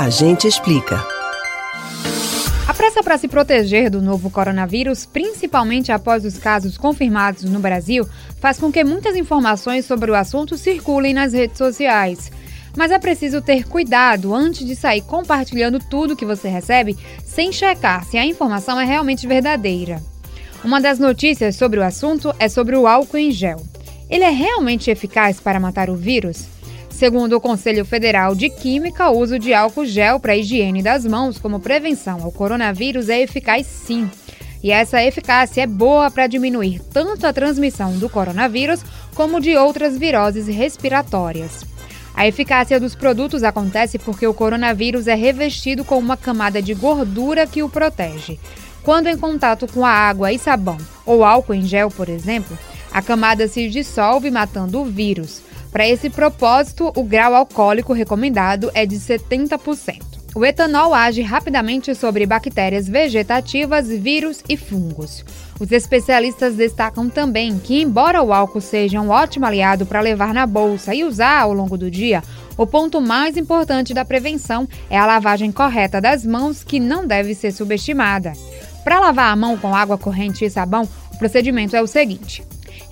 A gente explica. A pressa para se proteger do novo coronavírus, principalmente após os casos confirmados no Brasil, faz com que muitas informações sobre o assunto circulem nas redes sociais. Mas é preciso ter cuidado antes de sair compartilhando tudo que você recebe sem checar se a informação é realmente verdadeira. Uma das notícias sobre o assunto é sobre o álcool em gel. Ele é realmente eficaz para matar o vírus? Segundo o Conselho Federal de Química, o uso de álcool gel para higiene das mãos como prevenção ao coronavírus é eficaz sim. E essa eficácia é boa para diminuir tanto a transmissão do coronavírus como de outras viroses respiratórias. A eficácia dos produtos acontece porque o coronavírus é revestido com uma camada de gordura que o protege. Quando em contato com a água e sabão ou álcool em gel, por exemplo, a camada se dissolve matando o vírus. Para esse propósito, o grau alcoólico recomendado é de 70%. O etanol age rapidamente sobre bactérias vegetativas, vírus e fungos. Os especialistas destacam também que, embora o álcool seja um ótimo aliado para levar na bolsa e usar ao longo do dia, o ponto mais importante da prevenção é a lavagem correta das mãos, que não deve ser subestimada. Para lavar a mão com água corrente e sabão, o procedimento é o seguinte: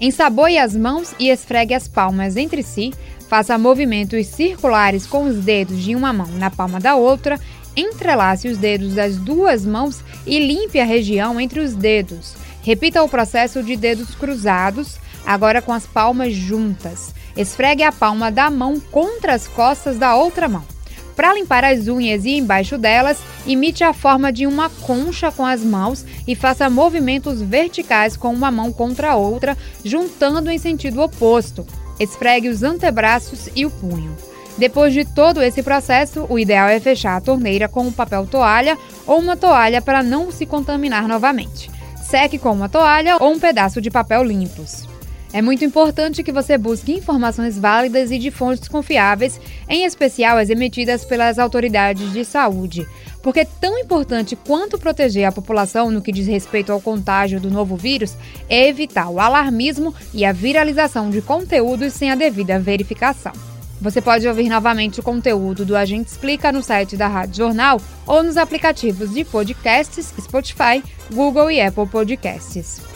Ensaboe as mãos e esfregue as palmas entre si. Faça movimentos circulares com os dedos de uma mão na palma da outra. Entrelace os dedos das duas mãos e limpe a região entre os dedos. Repita o processo de dedos cruzados, agora com as palmas juntas. Esfregue a palma da mão contra as costas da outra mão. Para limpar as unhas e embaixo delas, imite a forma de uma concha com as mãos e faça movimentos verticais com uma mão contra a outra, juntando em sentido oposto. Esfregue os antebraços e o punho. Depois de todo esse processo, o ideal é fechar a torneira com um papel toalha ou uma toalha para não se contaminar novamente. Seque com uma toalha ou um pedaço de papel limpos. É muito importante que você busque informações válidas e de fontes confiáveis, em especial as emitidas pelas autoridades de saúde. Porque tão importante quanto proteger a população no que diz respeito ao contágio do novo vírus é evitar o alarmismo e a viralização de conteúdos sem a devida verificação. Você pode ouvir novamente o conteúdo do Agente Explica no site da Rádio Jornal ou nos aplicativos de podcasts Spotify, Google e Apple Podcasts.